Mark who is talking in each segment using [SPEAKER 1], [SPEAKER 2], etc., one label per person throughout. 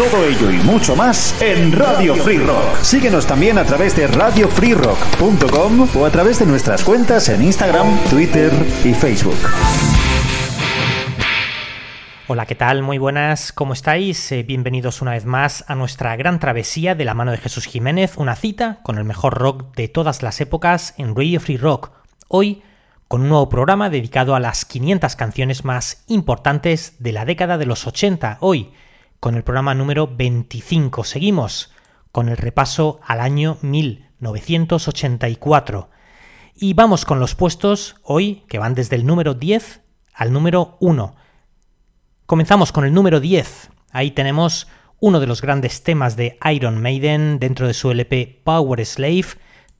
[SPEAKER 1] Todo ello y mucho más en Radio Free Rock. Síguenos también a través de radiofreerock.com o a través de nuestras cuentas en Instagram, Twitter y Facebook.
[SPEAKER 2] Hola, ¿qué tal? Muy buenas, ¿cómo estáis? Eh, bienvenidos una vez más a nuestra gran travesía de la mano de Jesús Jiménez, una cita con el mejor rock de todas las épocas en Radio Free Rock. Hoy con un nuevo programa dedicado a las 500 canciones más importantes de la década de los 80. Hoy, con el programa número 25. Seguimos con el repaso al año 1984. Y vamos con los puestos hoy, que van desde el número 10 al número 1. Comenzamos con el número 10. Ahí tenemos uno de los grandes temas de Iron Maiden dentro de su LP Power Slave,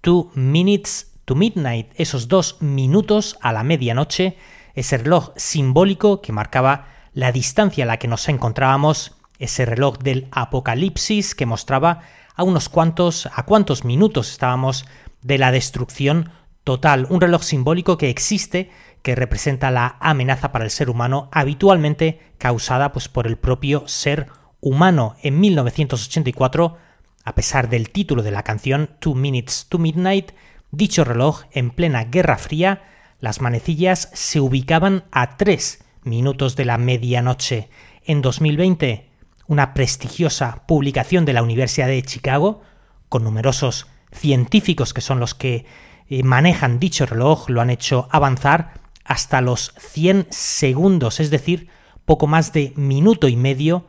[SPEAKER 2] Two Minutes Midnight, esos dos minutos a la medianoche, ese reloj simbólico que marcaba la distancia a la que nos encontrábamos, ese reloj del apocalipsis que mostraba a unos cuantos, a cuántos minutos estábamos de la destrucción total, un reloj simbólico que existe, que representa la amenaza para el ser humano habitualmente causada pues, por el propio ser humano. En 1984, a pesar del título de la canción Two Minutes to Midnight, Dicho reloj, en plena Guerra Fría, las manecillas se ubicaban a tres minutos de la medianoche. En 2020, una prestigiosa publicación de la Universidad de Chicago, con numerosos científicos que son los que eh, manejan dicho reloj, lo han hecho avanzar hasta los 100 segundos, es decir, poco más de minuto y medio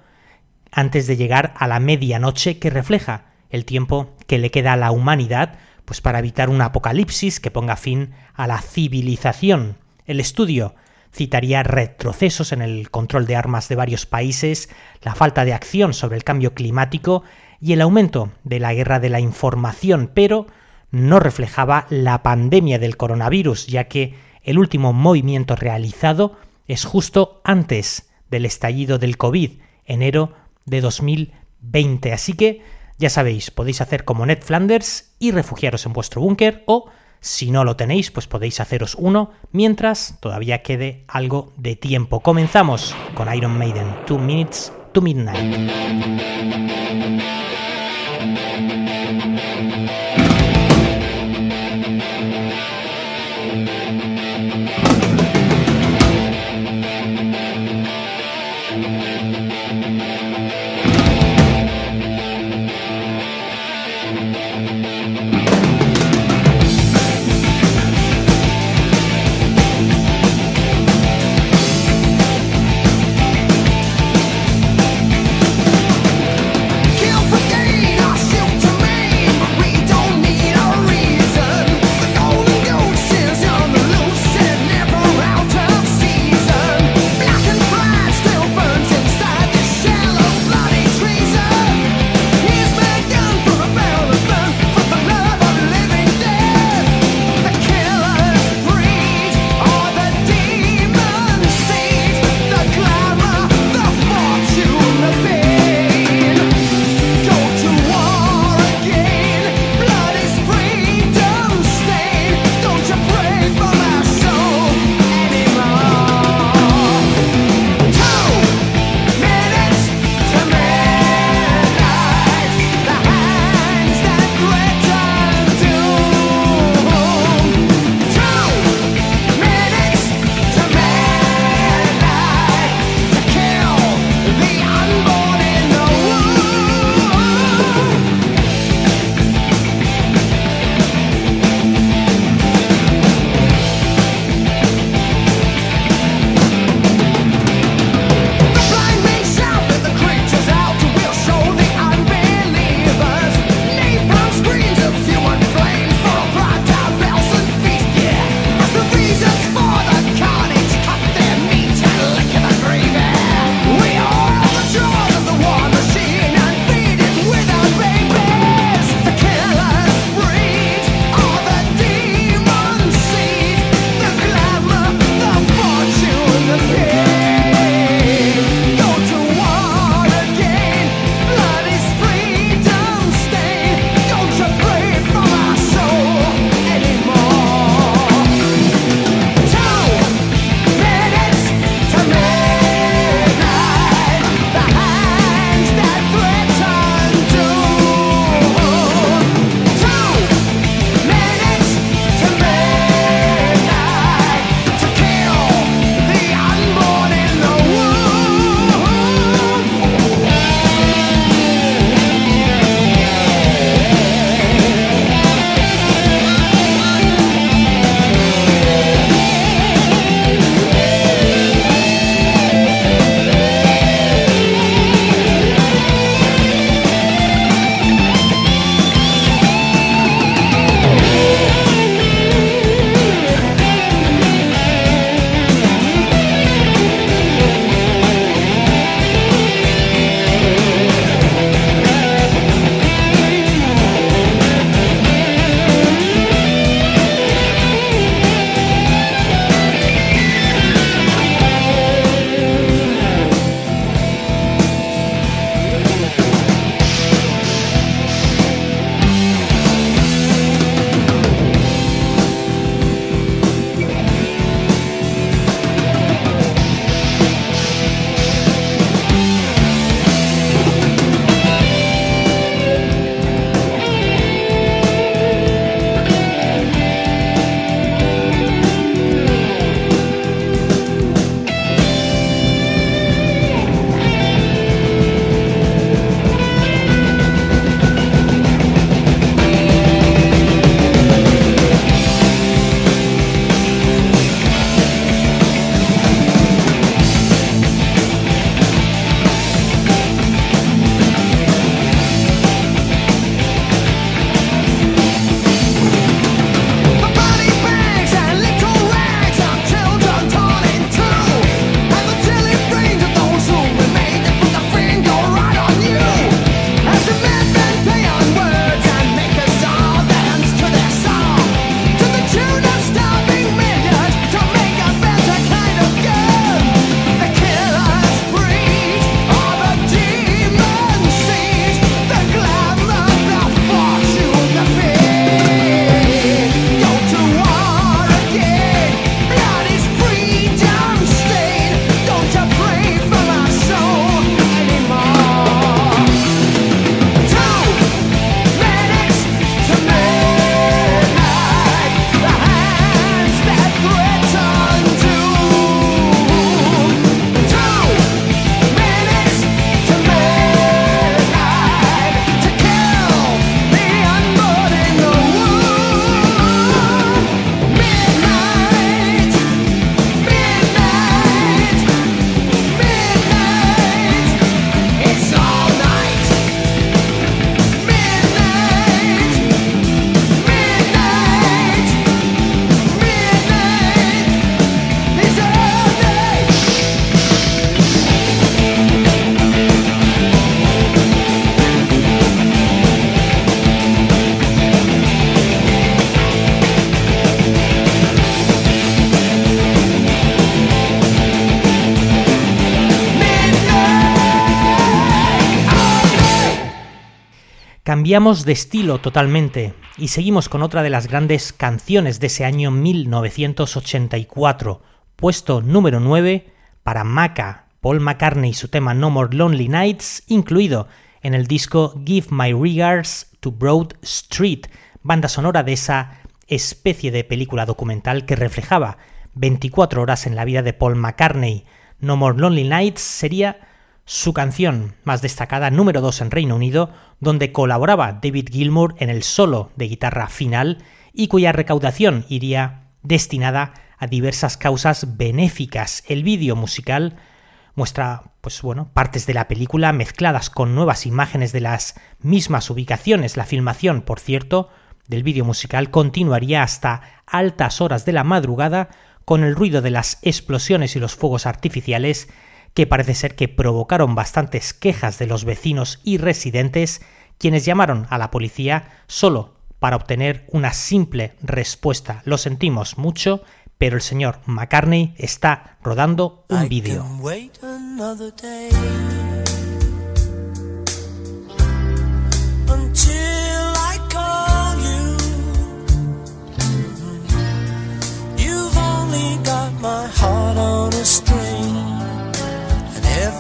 [SPEAKER 2] antes de llegar a la medianoche que refleja el tiempo que le queda a la humanidad pues para evitar un apocalipsis que ponga fin a la civilización. El estudio citaría retrocesos en el control de armas de varios países, la falta de acción sobre el cambio climático y el aumento de la guerra de la información, pero no reflejaba la pandemia del coronavirus, ya que el último movimiento realizado es justo antes del estallido del COVID, enero de 2020. Así que ya sabéis, podéis hacer como Ned Flanders y refugiaros en vuestro búnker o, si no lo tenéis, pues podéis haceros uno mientras todavía quede algo de tiempo. Comenzamos con Iron Maiden, 2 Minutes to Midnight. De estilo totalmente y seguimos con otra de las grandes canciones de ese año 1984, puesto número 9 para Maca, Paul McCartney y su tema No More Lonely Nights, incluido en el disco Give My Regards to Broad Street, banda sonora de esa especie de película documental que reflejaba 24 horas en la vida de Paul McCartney. No More Lonely Nights sería su canción más destacada número 2 en Reino Unido, donde colaboraba David Gilmour en el solo de guitarra final y cuya recaudación iría destinada a diversas causas benéficas. El vídeo musical muestra pues bueno, partes de la película mezcladas con nuevas imágenes de las mismas ubicaciones. La filmación, por cierto, del vídeo musical continuaría hasta altas horas de la madrugada con el ruido de las explosiones y los fuegos artificiales que parece ser que provocaron bastantes quejas de los vecinos y residentes, quienes llamaron a la policía solo para obtener una simple respuesta. Lo sentimos mucho, pero el señor McCartney está rodando un vídeo.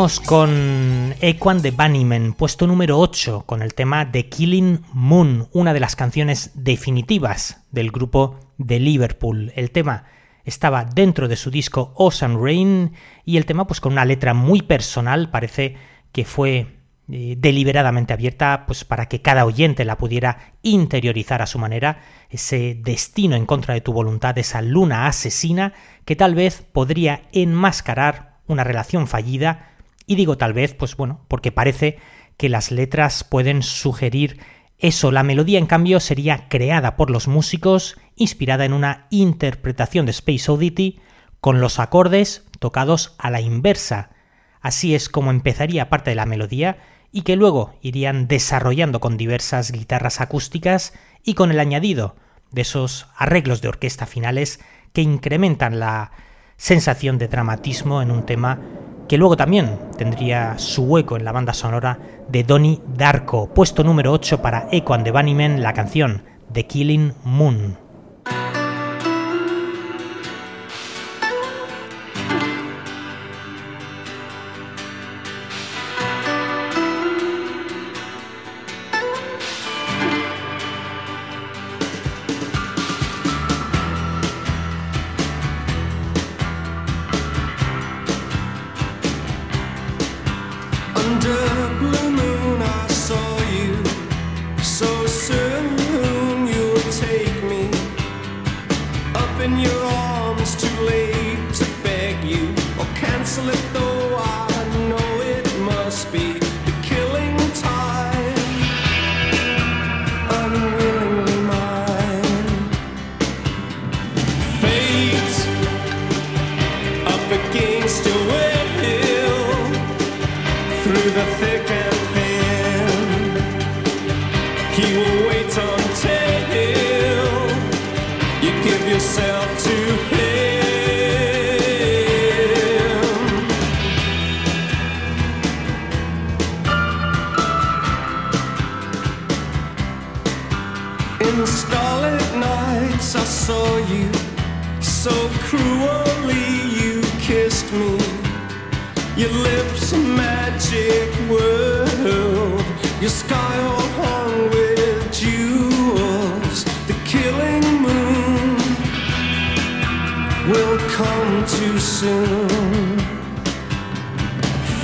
[SPEAKER 3] Con Equan de Bunnymen, puesto número 8, con el tema The Killing Moon, una de las canciones definitivas del grupo de Liverpool. El tema estaba dentro de su disco Ocean Rain y el tema pues con una letra muy personal, parece que fue eh, deliberadamente abierta pues para que cada oyente la pudiera interiorizar a su manera, ese destino en contra de tu voluntad, esa luna asesina que tal vez podría enmascarar una relación fallida, y digo tal vez, pues bueno, porque parece que las letras pueden sugerir eso. La melodía, en cambio, sería creada por los músicos, inspirada en una interpretación de Space Oddity, con los acordes tocados a la inversa. Así es como empezaría parte de la melodía y que luego irían desarrollando con diversas guitarras acústicas y con el añadido de esos arreglos de orquesta finales que incrementan la sensación de dramatismo en un tema que luego también tendría su hueco en la banda sonora de Donnie Darko, puesto número 8 para Echo and the Bunnymen, la canción The Killing Moon.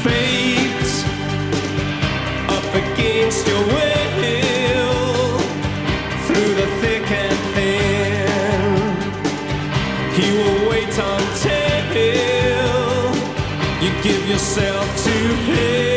[SPEAKER 3] Fate up against your will through the thick and thin. He will wait until you give yourself to him.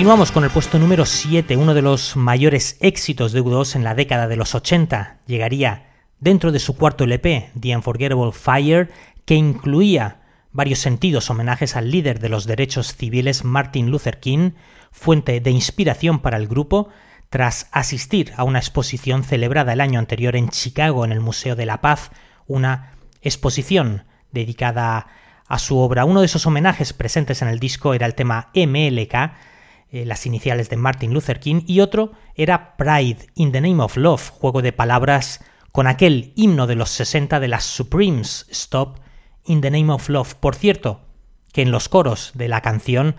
[SPEAKER 3] Continuamos con el puesto número 7, uno de los mayores éxitos de U2 en la década de los 80. Llegaría dentro de su cuarto LP, The Unforgettable Fire, que incluía varios sentidos homenajes al líder de los derechos civiles Martin Luther King, fuente de inspiración para el grupo, tras asistir a una exposición celebrada el año anterior en Chicago en el Museo de la Paz, una exposición dedicada a su obra. Uno de esos homenajes presentes en el disco era el tema MLK, eh, las iniciales de Martin Luther King, y otro era Pride in the Name of Love, juego de palabras con aquel himno de los 60 de las Supremes, Stop in the Name of Love. Por cierto, que en los coros de la canción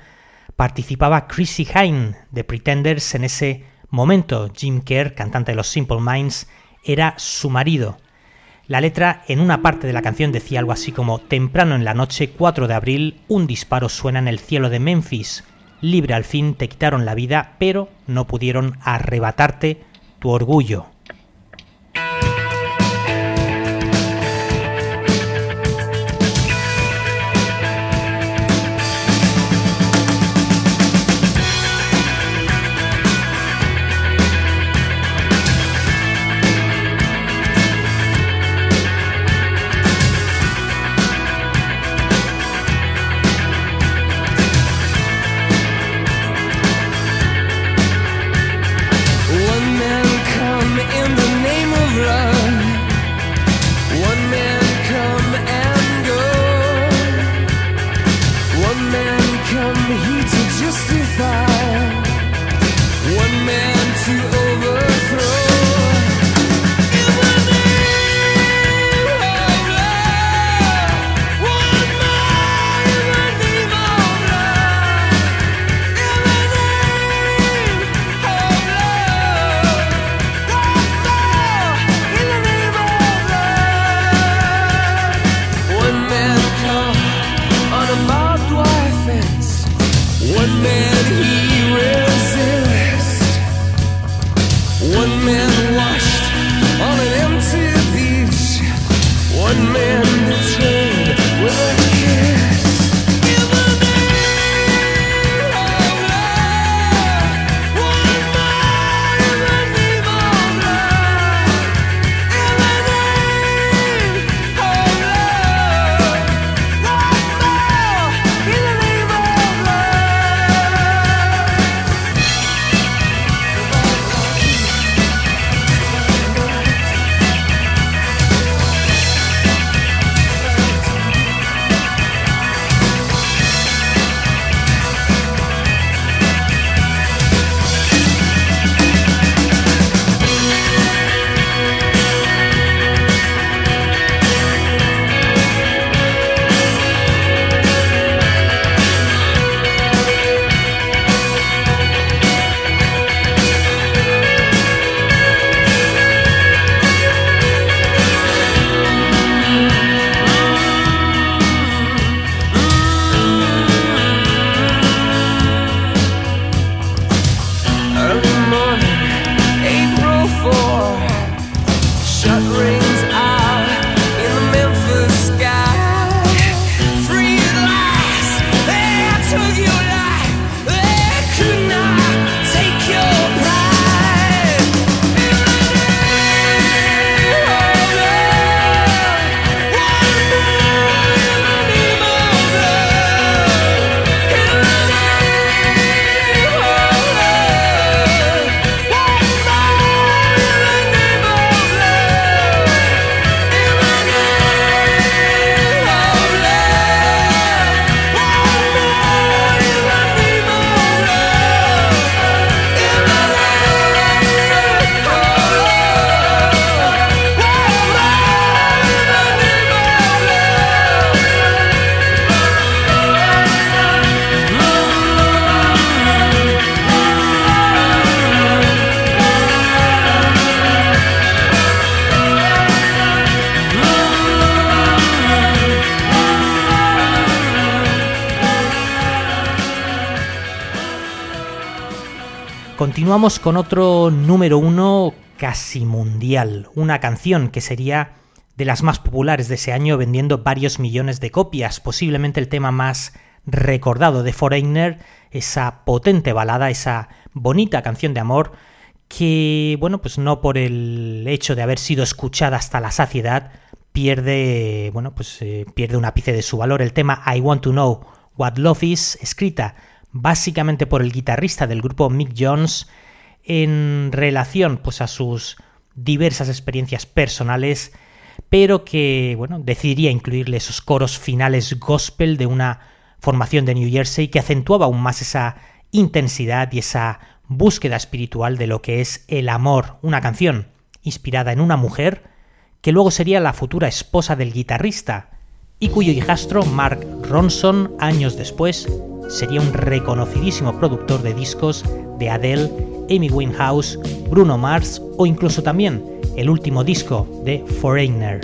[SPEAKER 3] participaba Chrissy Hine de Pretenders en ese momento. Jim Kerr, cantante de los Simple Minds, era su marido. La letra en una parte de la canción decía algo así como Temprano en la noche, 4 de abril, un disparo suena en el cielo de Memphis libre al fin te quitaron la vida, pero no pudieron arrebatarte tu orgullo. Continuamos con otro número uno casi mundial, una canción que sería de las más populares de ese año vendiendo varios millones de copias, posiblemente el tema más recordado de Foreigner, esa potente balada, esa bonita canción de amor que, bueno, pues no por el hecho de haber sido escuchada hasta la saciedad, pierde, bueno, pues eh, pierde un ápice de su valor. El tema I Want to Know What Love Is, escrita básicamente por el guitarrista del grupo Mick Jones, en relación pues a sus diversas experiencias personales, pero que, bueno, decidiría incluirle esos coros finales gospel de una formación de New Jersey que acentuaba aún más esa intensidad y esa búsqueda espiritual de lo que es el amor, una canción inspirada en una mujer que luego sería la futura esposa del guitarrista y cuyo hijastro Mark Ronson años después sería un reconocidísimo productor de discos de Adele, Amy Winehouse, Bruno Mars o incluso también el último disco de Foreigner.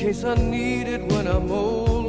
[SPEAKER 3] Case I need it when I'm older.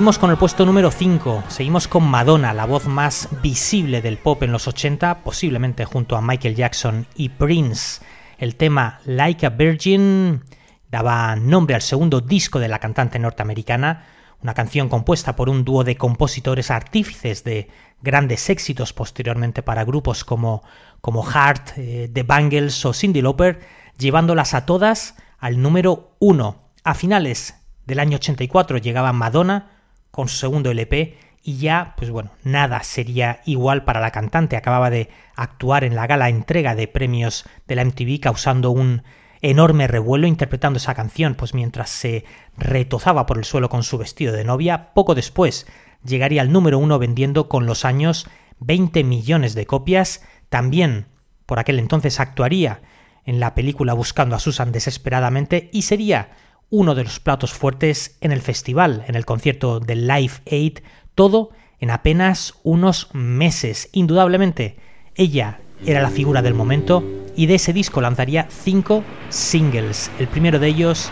[SPEAKER 4] Seguimos con el puesto número 5, seguimos con Madonna, la voz más visible del pop en los 80, posiblemente junto a Michael Jackson y Prince. El tema Like a Virgin daba nombre al segundo disco de la cantante norteamericana, una canción compuesta por un dúo de compositores artífices de grandes éxitos posteriormente para grupos como, como Heart, eh, The Bangles o Cindy Lauper, llevándolas a todas al número 1. A finales del año 84 llegaba Madonna con su segundo LP y ya, pues bueno, nada sería igual para la cantante. Acababa de actuar en la gala entrega de premios de la MTV causando un enorme revuelo interpretando esa canción, pues mientras se retozaba por el suelo con su vestido de novia, poco después llegaría al número uno vendiendo con los años 20 millones de copias, también por aquel entonces actuaría en la película Buscando a Susan desesperadamente y sería uno de los platos fuertes en el festival, en el concierto de Live Aid, todo en apenas unos meses. Indudablemente, ella era la figura del momento y de ese disco lanzaría cinco singles. El primero de ellos,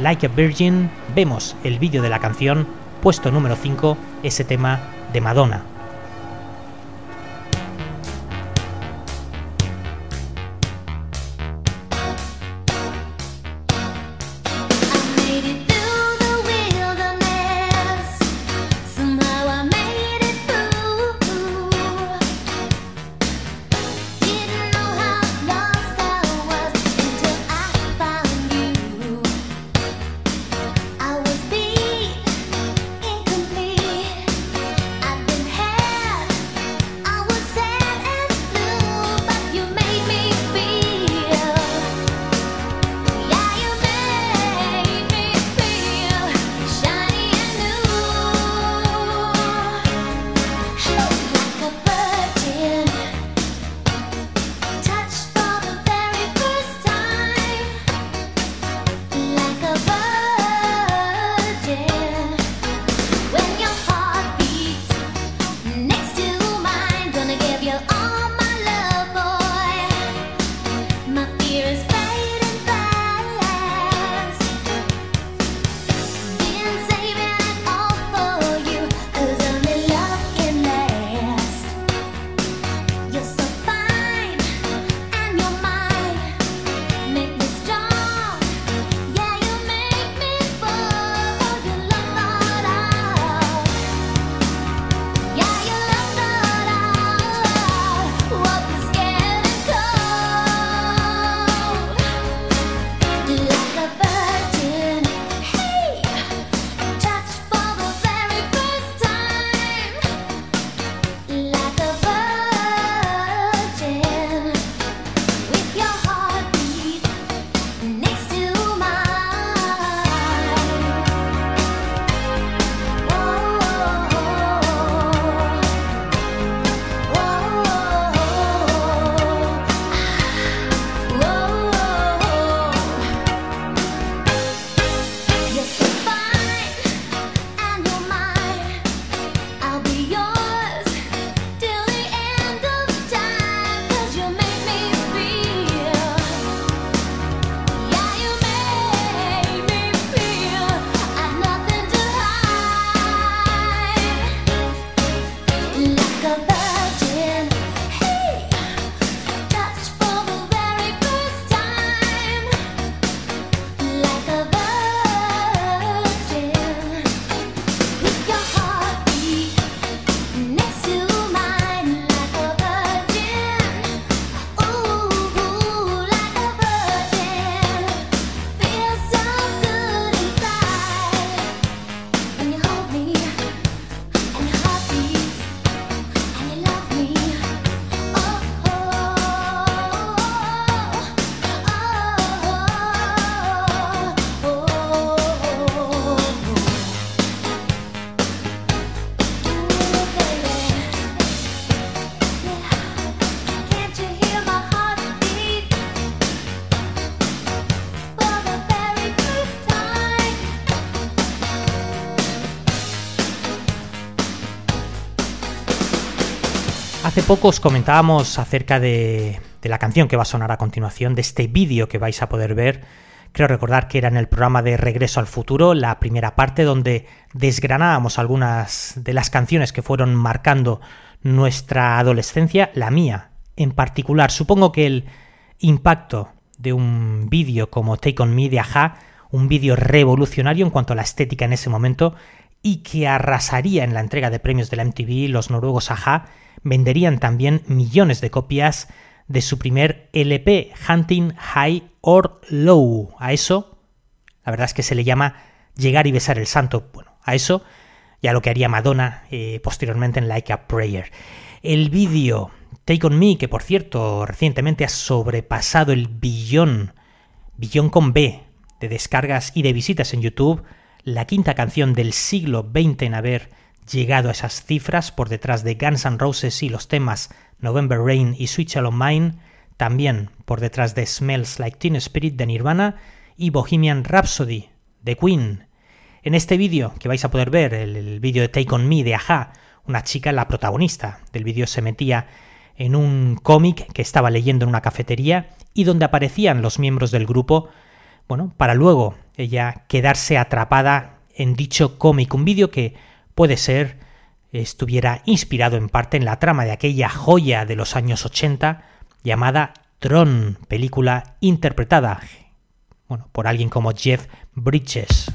[SPEAKER 4] Like a Virgin, vemos el vídeo de la canción, puesto número 5, ese tema de Madonna. Hace poco os comentábamos acerca de, la canción que va a sonar a continuación, de este vídeo que vais a poder ver,
[SPEAKER 2] Creo recordar que era en el programa de Regreso al Futuro, la primera parte donde desgranábamos algunas de las canciones que fueron marcando nuestra adolescencia, la mía en particular. Supongo que el impacto de un vídeo como Take On Me de Aja, un vídeo revolucionario en cuanto a la estética en ese momento y que arrasaría en la entrega de premios de la MTV, los noruegos Aja venderían también millones de copias de su primer LP, Hunting High or Low. A eso, la verdad es que se le llama Llegar y besar el santo. Bueno, a eso ya lo que haría Madonna eh, posteriormente en Like a Prayer. El vídeo Take On Me, que por cierto recientemente ha sobrepasado el billón, billón con B, de descargas y de visitas en YouTube, la quinta canción del siglo XX en haber llegado a esas cifras por detrás de Guns N' Roses y los temas November Rain y Sweet Child Mine, también por detrás de Smells Like Teen Spirit de Nirvana y Bohemian Rhapsody de Queen. En este vídeo que vais a poder ver, el, vídeo de Take On Me de Aja, una chica, la protagonista del vídeo, se metía en un cómic que estaba leyendo en una cafetería y donde aparecían los miembros del grupo, bueno, para luego ella quedarse atrapada en dicho cómic, un vídeo que puede ser estuviera inspirado en parte en la trama de aquella joya de los años 80 llamada Tron, película interpretada bueno, por alguien como Jeff Bridges.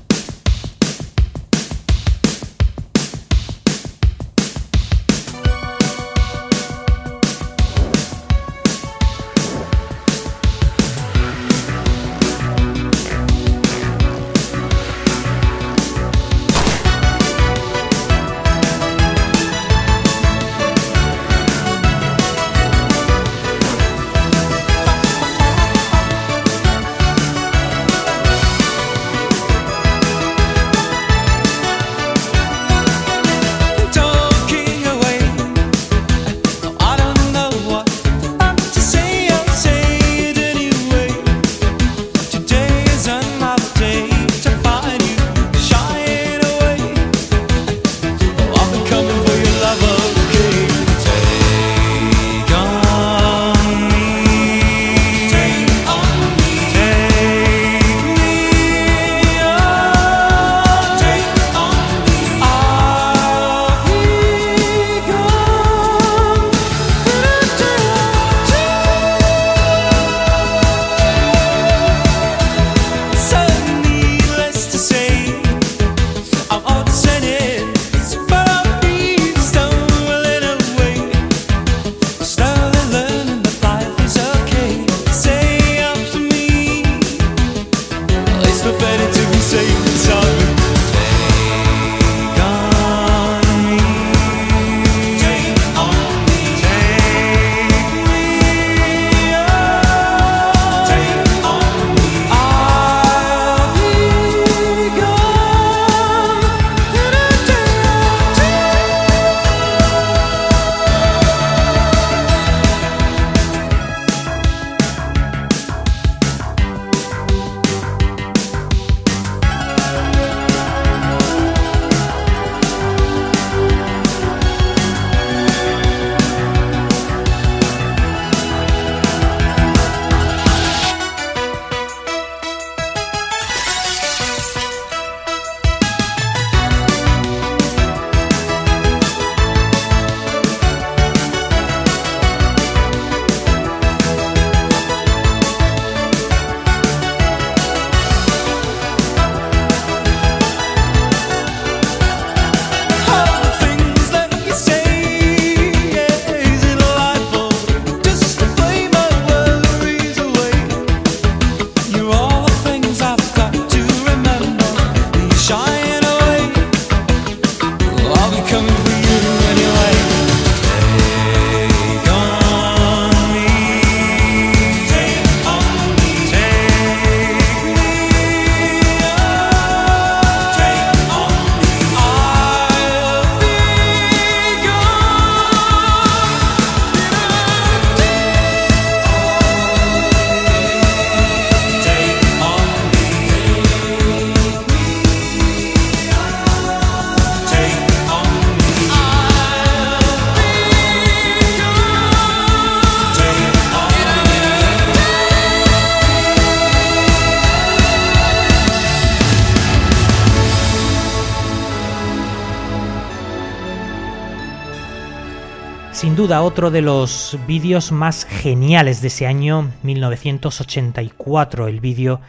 [SPEAKER 2] Duda otro de los vídeos más geniales de ese año 1984, el vídeo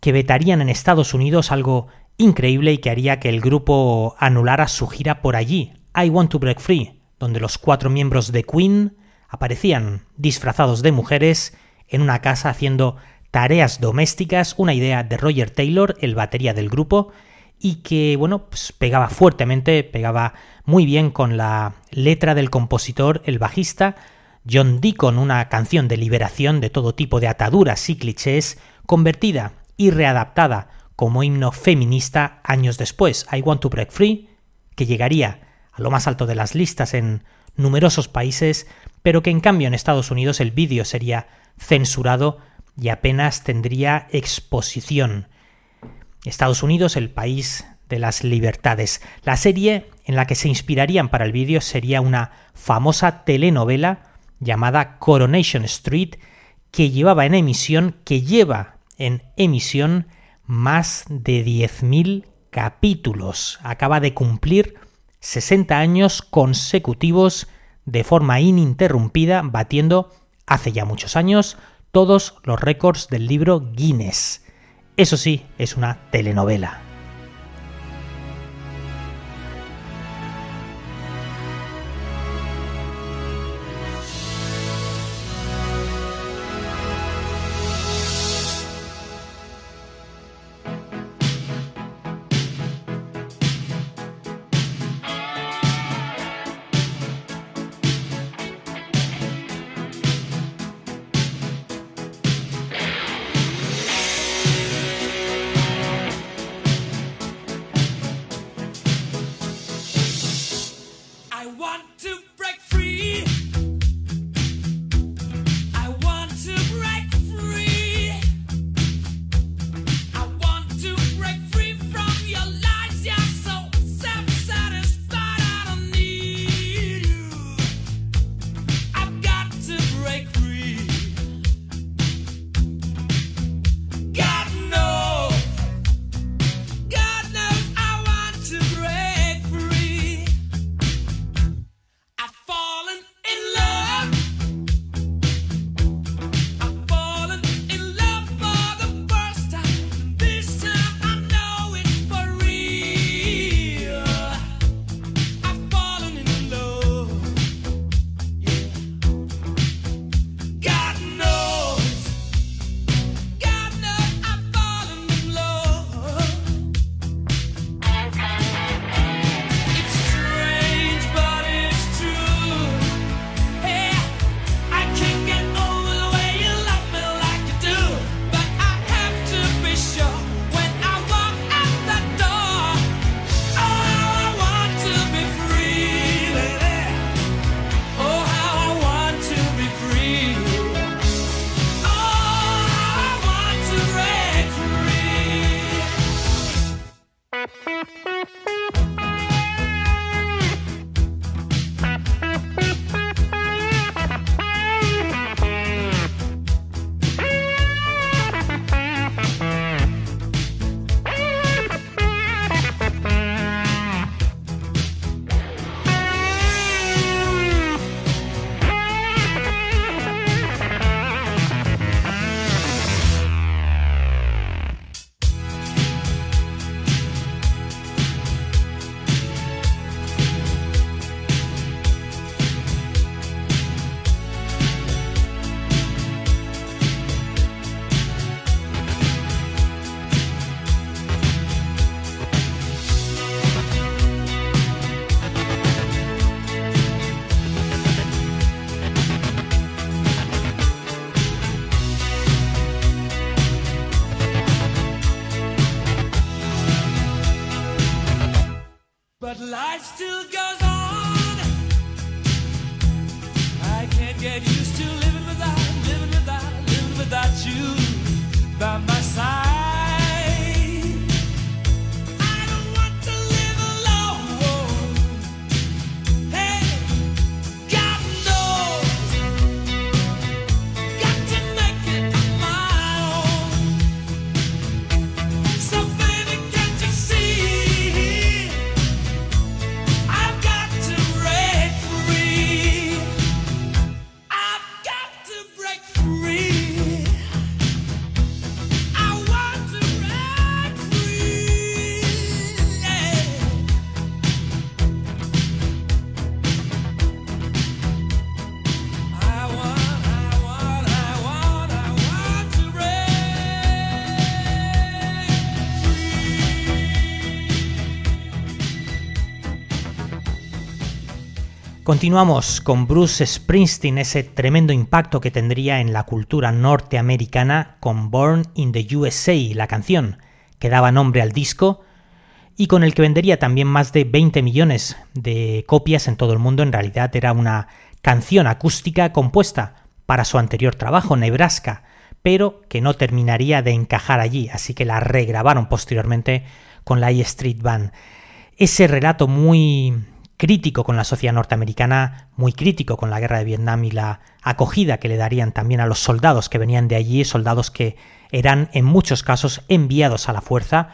[SPEAKER 2] que vetarían en Estados Unidos algo increíble y que haría que el grupo anulara su gira por allí, I Want to Break Free, donde los cuatro miembros de Queen aparecían disfrazados de mujeres en una casa haciendo tareas domésticas, una idea de Roger Taylor, el batería del grupo, y que, bueno, pues pegaba fuertemente, pegaba muy bien con la letra del compositor, el bajista, John Deacon, una canción de liberación de todo tipo de ataduras y clichés, convertida y readaptada como himno feminista años después, I Want to Break Free, que llegaría a lo más alto de las listas en numerosos países, pero que en cambio en Estados Unidos el vídeo sería censurado y apenas tendría exposición. Estados Unidos, el país de las libertades. La serie en la que se inspirarían para el vídeo sería una famosa telenovela llamada Coronation Street, que llevaba en emisión, que lleva en emisión más de 10.000 capítulos. Acaba de cumplir 60 años consecutivos de forma ininterrumpida, batiendo hace ya muchos años todos los récords del libro Guinness. Eso sí, es una telenovela. Continuamos con Bruce Springsteen, ese tremendo impacto que tendría en la cultura norteamericana con Born in the USA, la canción que daba nombre al disco y con el que vendería también más de 20 millones de copias en todo el mundo. En realidad era una canción acústica compuesta para su anterior trabajo, Nebraska, pero que no terminaría de encajar allí, así que la regrabaron posteriormente con la E Street Band. Ese relato muy crítico con la sociedad norteamericana, muy crítico con la guerra de Vietnam y la acogida que le darían también a los soldados que venían de allí, soldados que eran en muchos casos enviados a la fuerza,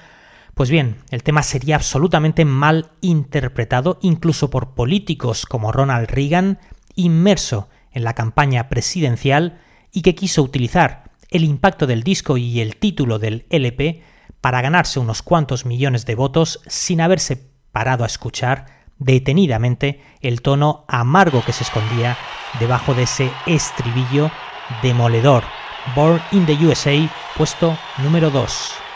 [SPEAKER 2] pues bien, el tema sería absolutamente mal interpretado incluso por políticos como Ronald Reagan, inmerso en la campaña presidencial y que quiso utilizar el impacto del disco y el título del LP para ganarse unos cuantos millones de votos sin haberse parado a escuchar detenidamente el tono amargo que se escondía debajo de ese estribillo demoledor. Born in the USA, puesto número 2.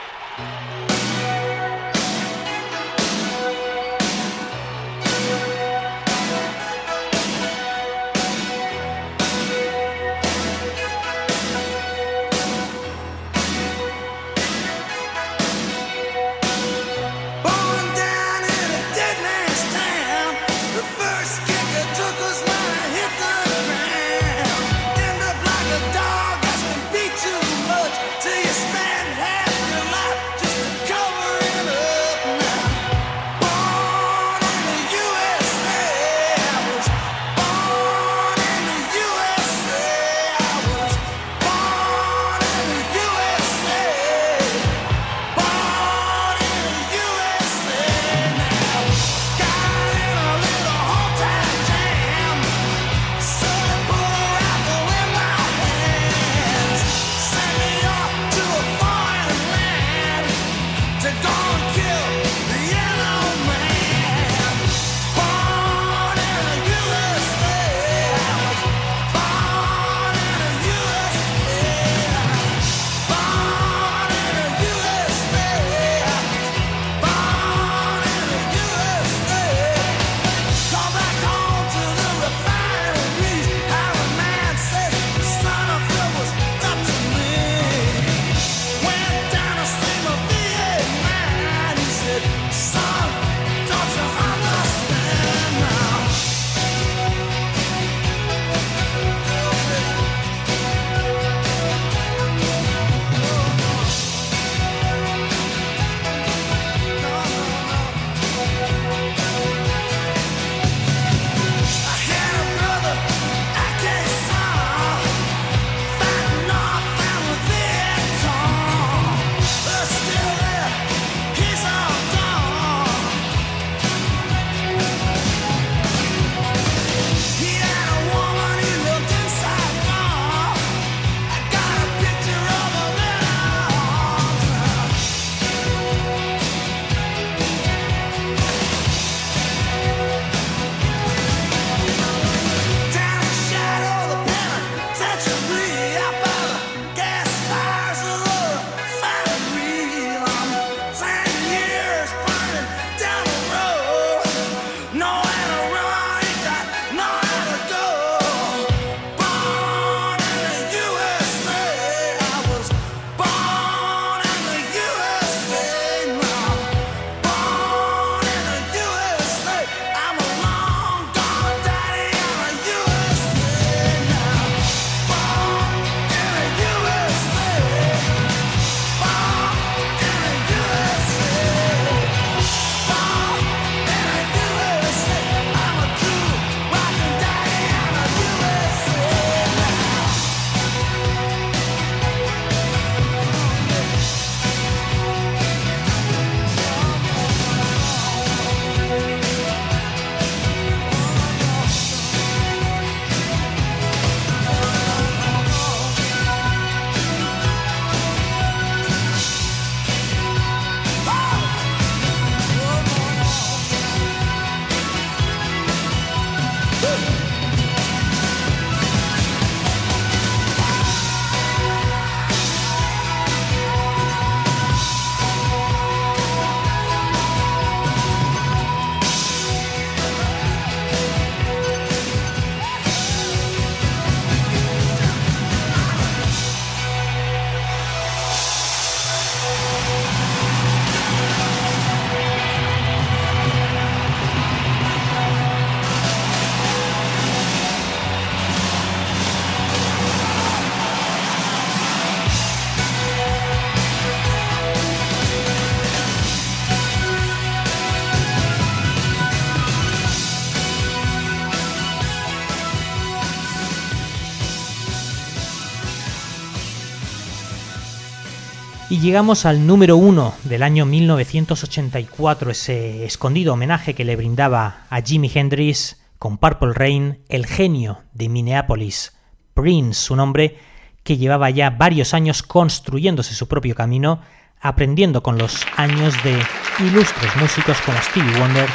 [SPEAKER 2] Llegamos al número uno del año 1984, ese escondido homenaje que le brindaba a Jimi Hendrix con Purple Rain, el genio de Minneapolis, Prince, un hombre que llevaba ya varios años construyéndose su propio camino, aprendiendo con los años de ilustres músicos como Stevie Wonder,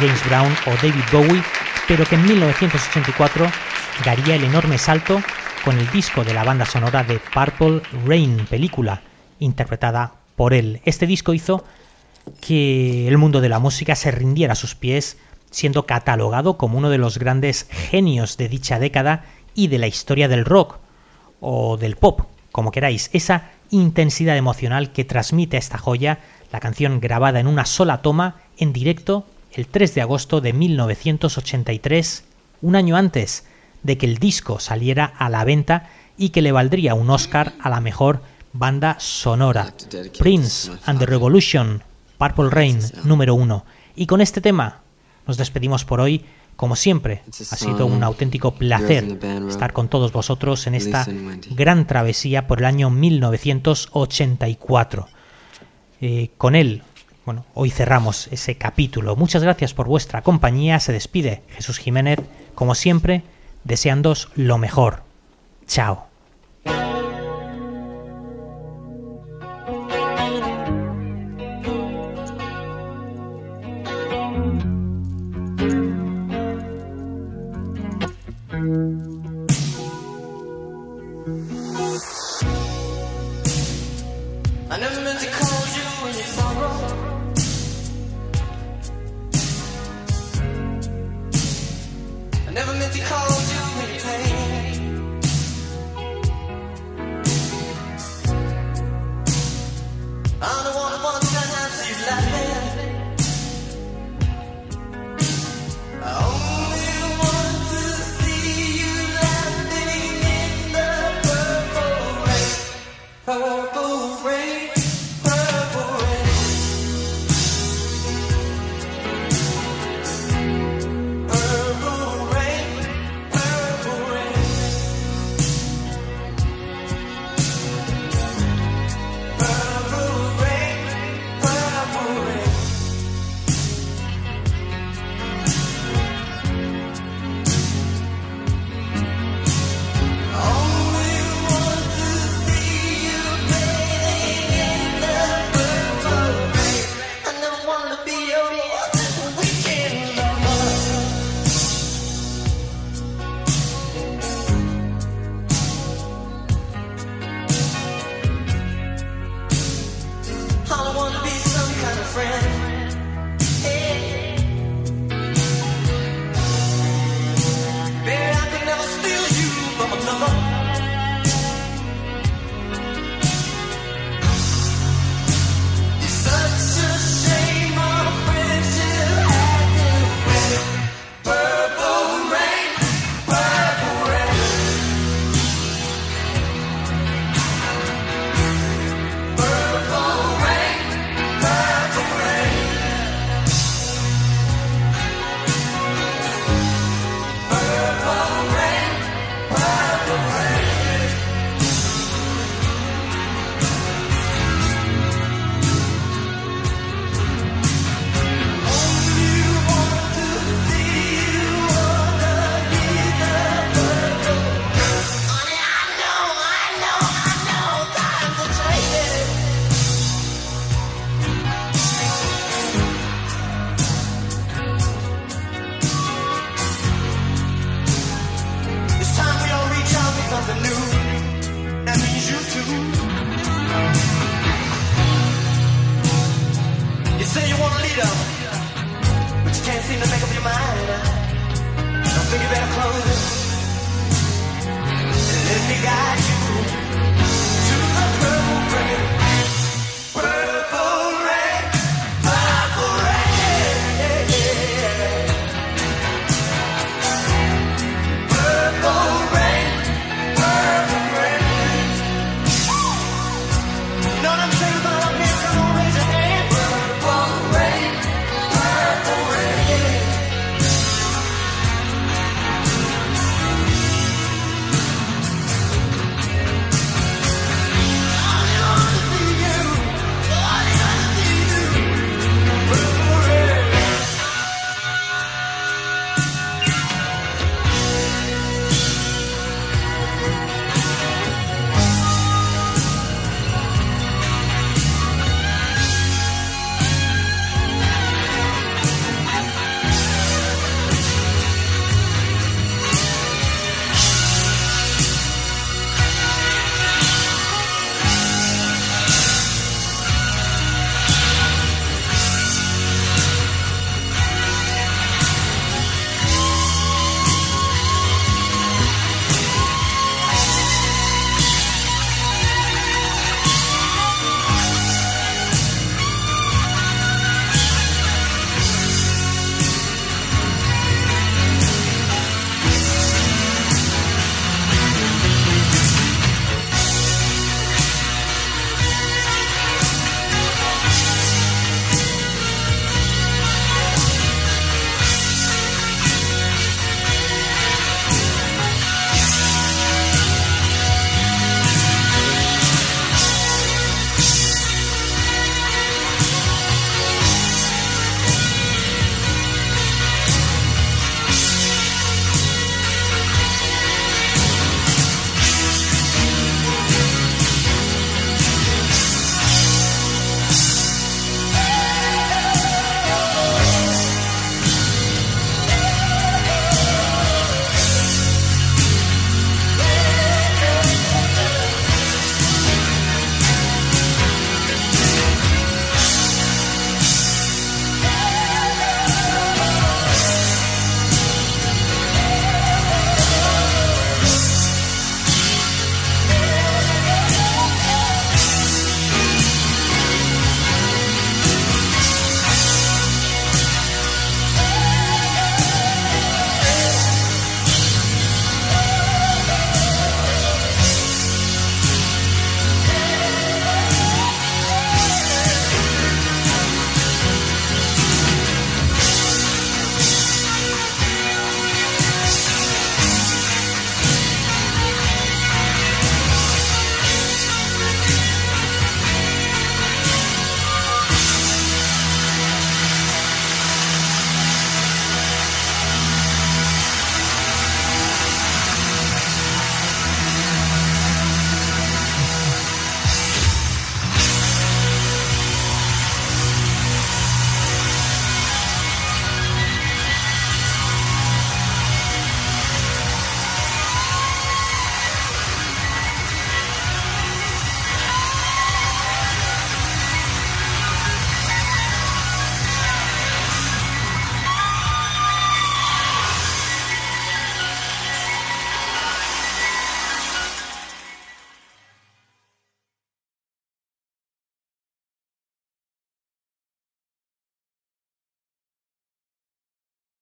[SPEAKER 2] James Brown o David Bowie, pero que en 1984 daría el enorme salto con el disco de la banda sonora de Purple Rain, película interpretada por él. Este disco hizo que el mundo de la música se rindiera a sus pies, siendo catalogado como uno de los grandes genios de dicha década y de la historia del rock, o del pop, como queráis. Esa intensidad emocional que transmite esta joya, la canción grabada en una sola toma, en directo, el 3 de agosto de 1983, un año antes de que el disco saliera a la venta y que le valdría un Oscar a la mejor banda sonora. Prince and the Revolution, Purple Rain, número uno. Y con este tema nos despedimos por hoy. Como siempre, ha sido un auténtico placer estar con todos vosotros en esta gran travesía por el año 1984. Eh, con él, bueno, hoy cerramos ese capítulo. Muchas gracias por vuestra compañía. Se despide Jesús Jiménez, como siempre, deseándos lo mejor. Chao.